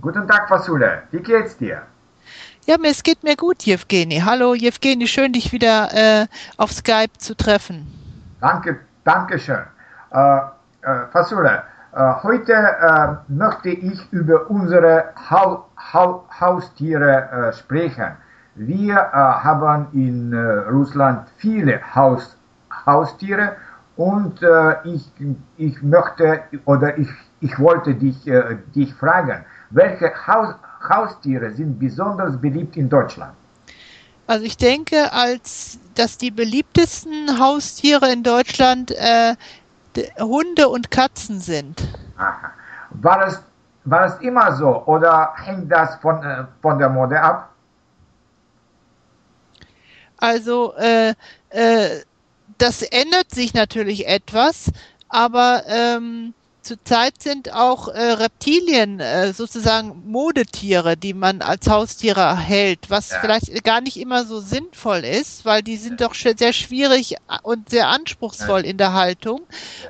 Guten Tag, Fasule. Wie geht's dir? Ja, es geht mir gut, Jewgeni. Hallo, Jewgeni, schön, dich wieder äh, auf Skype zu treffen. Danke, danke schön. Äh, äh, Fasule, äh, heute äh, möchte ich über unsere ha ha Haustiere äh, sprechen. Wir haben in Russland viele Haus Haustiere und ich, ich möchte oder ich, ich wollte dich, dich fragen, welche Haus Haustiere sind besonders beliebt in Deutschland? Also ich denke, als dass die beliebtesten Haustiere in Deutschland äh, Hunde und Katzen sind. Aha. War es, war es immer so oder hängt das von, äh, von der Mode ab? Also äh, äh, das ändert sich natürlich etwas, aber ähm, zurzeit sind auch äh, Reptilien äh, sozusagen Modetiere, die man als Haustiere hält, was ja. vielleicht gar nicht immer so sinnvoll ist, weil die sind doch sehr schwierig und sehr anspruchsvoll ja. in der Haltung.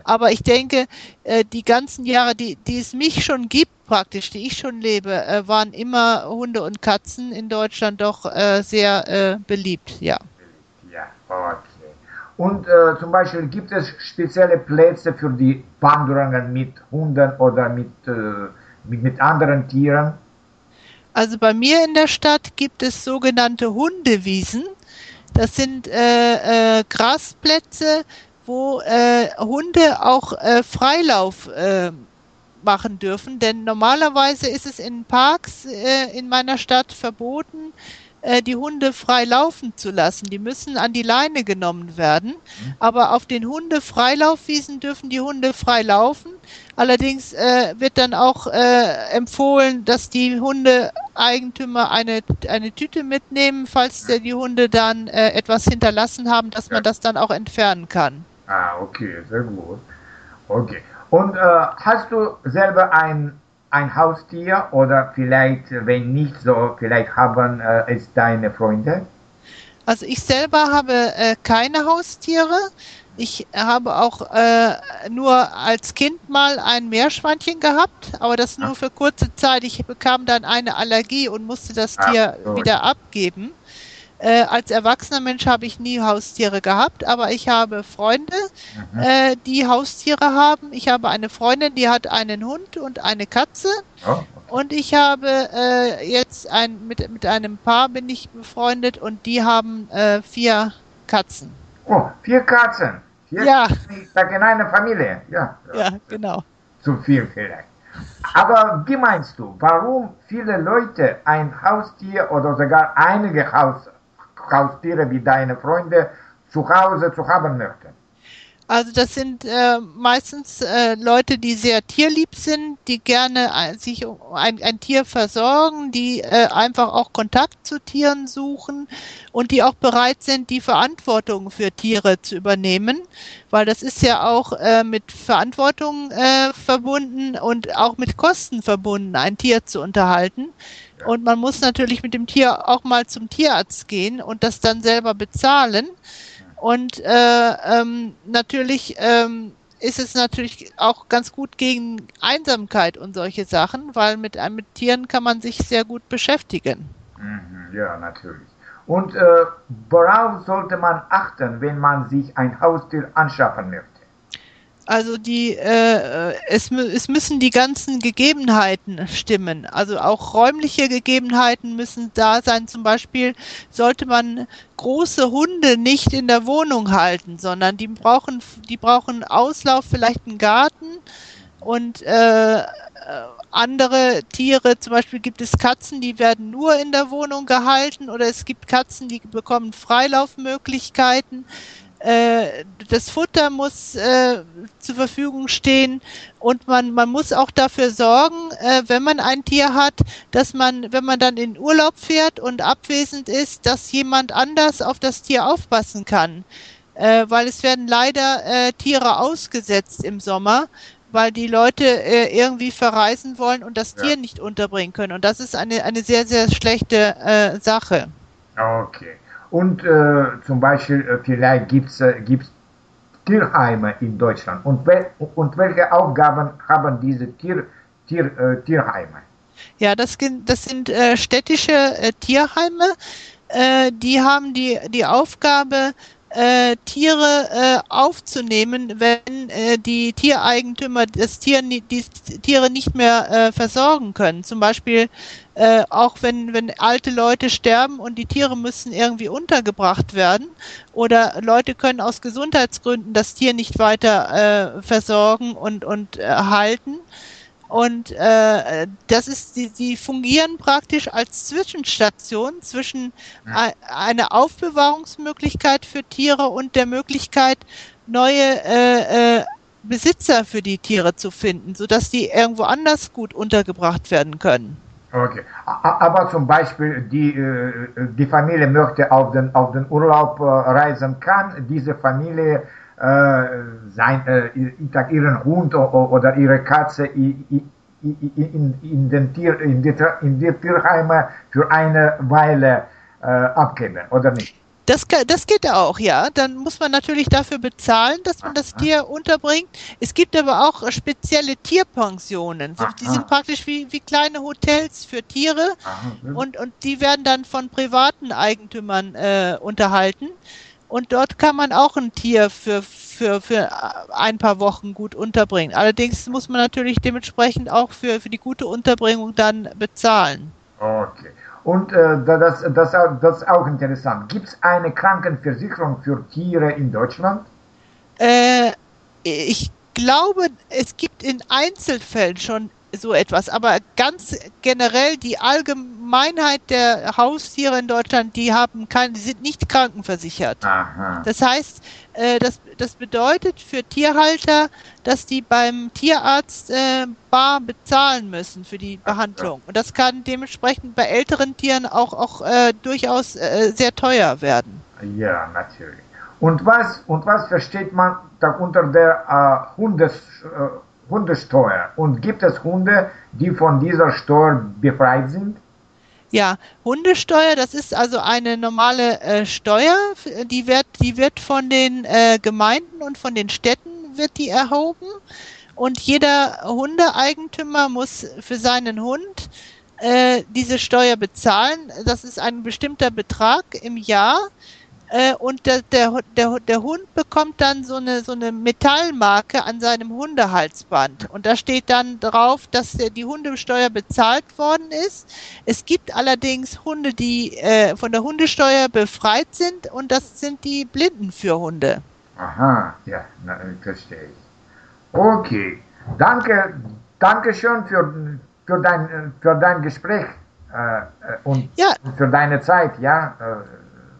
Aber ich denke, äh, die ganzen Jahre, die, die es mich schon gibt, praktisch, die ich schon lebe, äh, waren immer Hunde und Katzen in Deutschland doch äh, sehr äh, beliebt, ja. Ja, okay. Und äh, zum Beispiel gibt es spezielle Plätze für die Wanderungen mit Hunden oder mit, äh, mit, mit, anderen Tieren? Also bei mir in der Stadt gibt es sogenannte Hundewiesen. Das sind äh, äh Grasplätze, wo äh, Hunde auch äh, Freilauf machen dürfen. Denn normalerweise ist es in Parks in meiner Stadt verboten, die Hunde frei laufen zu lassen. Die müssen an die Leine genommen werden. Mhm. Aber auf den Hunde-Freilaufwiesen dürfen die Hunde frei laufen. Allerdings äh, wird dann auch äh, empfohlen, dass die Hundeeigentümer eine, eine Tüte mitnehmen, falls der, die Hunde dann äh, etwas hinterlassen haben, dass man das dann auch entfernen kann. Ah, okay, sehr gut. Okay. Und äh, hast du selber ein ein Haustier oder vielleicht, wenn nicht so, vielleicht haben äh, es deine Freunde? Also ich selber habe äh, keine Haustiere. Ich habe auch äh, nur als Kind mal ein Meerschweinchen gehabt, aber das nur für kurze Zeit. Ich bekam dann eine Allergie und musste das Tier Ach, wieder abgeben. Äh, als erwachsener Mensch habe ich nie Haustiere gehabt, aber ich habe Freunde, mhm. äh, die Haustiere haben. Ich habe eine Freundin, die hat einen Hund und eine Katze. Oh, okay. Und ich habe äh, jetzt ein, mit, mit einem Paar bin ich befreundet und die haben äh, vier Katzen. Oh, vier Katzen. Vier ja. Katzen in einer Familie. Ja, ja, genau. Zu viel vielleicht. Aber wie meinst du, warum viele Leute ein Haustier oder sogar einige Haustiere Haustiere wie deine Freunde zu Hause zu haben möchten? Also das sind äh, meistens äh, Leute, die sehr tierlieb sind, die gerne äh, sich ein, ein, Tier versorgen, die äh, einfach auch Kontakt zu Tieren suchen und die auch bereit sind, die Verantwortung für Tiere zu übernehmen, weil das ist ja auch äh, mit Verantwortung äh, verbunden und auch mit Kosten verbunden, ein Tier zu unterhalten. Und man muss natürlich mit dem Tier auch mal zum Tierarzt gehen und das dann selber bezahlen. Und äh, ähm, natürlich ähm, ist es natürlich auch ganz gut gegen Einsamkeit und solche Sachen, weil mit, mit Tieren kann man sich sehr gut beschäftigen. Mhm, ja, natürlich. Und äh, worauf sollte man achten, wenn man sich ein Haustier anschaffen möchte? Also die, äh, es, es müssen die ganzen Gegebenheiten stimmen. Also auch räumliche Gegebenheiten müssen da sein. Zum Beispiel sollte man große Hunde nicht in der Wohnung halten, sondern die brauchen, die brauchen Auslauf, vielleicht einen Garten und äh, andere Tiere, zum Beispiel gibt es Katzen, die werden nur in der Wohnung gehalten oder es gibt Katzen, die bekommen Freilaufmöglichkeiten. Äh, das Futter muss äh, zur Verfügung stehen und man, man muss auch dafür sorgen, äh, wenn man ein Tier hat, dass man, wenn man dann in Urlaub fährt und abwesend ist, dass jemand anders auf das Tier aufpassen kann. Äh, weil es werden leider äh, Tiere ausgesetzt im Sommer, weil die Leute äh, irgendwie verreisen wollen und das ja. Tier nicht unterbringen können. Und das ist eine, eine sehr, sehr schlechte äh, Sache. Okay. Und äh, zum Beispiel, äh, vielleicht gibt es äh, Tierheime in Deutschland. Und, wel und welche Aufgaben haben diese Tier, Tier, äh, Tierheime? Ja, das, das sind städtische Tierheime. Die haben die, die Aufgabe, äh, Tiere äh, aufzunehmen, wenn äh, die Tiereigentümer das Tier, die Tiere nicht mehr äh, versorgen können. Zum Beispiel äh, auch wenn, wenn alte Leute sterben und die Tiere müssen irgendwie untergebracht werden oder Leute können aus Gesundheitsgründen das Tier nicht weiter äh, versorgen und, und halten und äh, das ist, die, die fungieren praktisch als Zwischenstation zwischen ja. einer Aufbewahrungsmöglichkeit für Tiere und der Möglichkeit, neue äh, äh, Besitzer für die Tiere zu finden, sodass die irgendwo anders gut untergebracht werden können. Okay, aber zum Beispiel die, äh, die Familie möchte auf den, auf den Urlaub äh, reisen, kann diese Familie sein, äh, ihren Hund oder ihre Katze in, in, in, den Tier, in, die, in die Tierheime für eine Weile äh, abgeben, oder nicht? Das, das geht auch, ja. Dann muss man natürlich dafür bezahlen, dass man das Tier unterbringt. Es gibt aber auch spezielle Tierpensionen. Die sind praktisch wie, wie kleine Hotels für Tiere und, und die werden dann von privaten Eigentümern äh, unterhalten. Und dort kann man auch ein Tier für, für, für ein paar Wochen gut unterbringen. Allerdings muss man natürlich dementsprechend auch für, für die gute Unterbringung dann bezahlen. Okay. Und äh, das, das, das ist auch interessant. Gibt es eine Krankenversicherung für Tiere in Deutschland? Äh, ich glaube, es gibt in Einzelfällen schon so etwas. Aber ganz generell die Allgemeinheit der Haustiere in Deutschland, die haben kein, die sind nicht krankenversichert. Aha. Das heißt, äh, das, das bedeutet für Tierhalter, dass die beim Tierarzt äh, bar bezahlen müssen für die Behandlung. Und das kann dementsprechend bei älteren Tieren auch, auch äh, durchaus äh, sehr teuer werden. Ja, natürlich. Und was, und was versteht man da unter der äh, Hundes, äh, Hundesteuer. Und gibt es Hunde, die von dieser Steuer befreit sind? Ja, Hundesteuer, das ist also eine normale äh, Steuer, die wird, die wird von den äh, Gemeinden und von den Städten wird die erhoben und jeder Hundeeigentümer muss für seinen Hund äh, diese Steuer bezahlen. Das ist ein bestimmter Betrag im Jahr äh, und der, der, der, der Hund bekommt dann so eine, so eine Metallmarke an seinem Hundehalsband. Und da steht dann drauf, dass der, die Hundesteuer bezahlt worden ist. Es gibt allerdings Hunde, die äh, von der Hundesteuer befreit sind und das sind die Blinden für Hunde. Aha, ja, na, verstehe ich. Okay, danke, danke schön für, für, dein, für dein Gespräch äh, äh und ja. für deine Zeit, ja.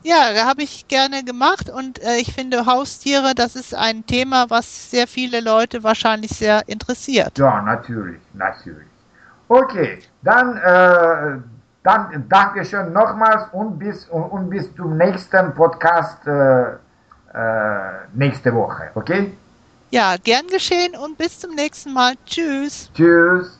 Ja, habe ich gerne gemacht und äh, ich finde Haustiere, das ist ein Thema, was sehr viele Leute wahrscheinlich sehr interessiert. Ja, natürlich, natürlich. Okay, dann, äh, dann danke schön nochmals und bis, und, und, bis zum nächsten Podcast äh, äh, nächste Woche, okay? Ja, gern geschehen und bis zum nächsten Mal. Tschüss. Tschüss.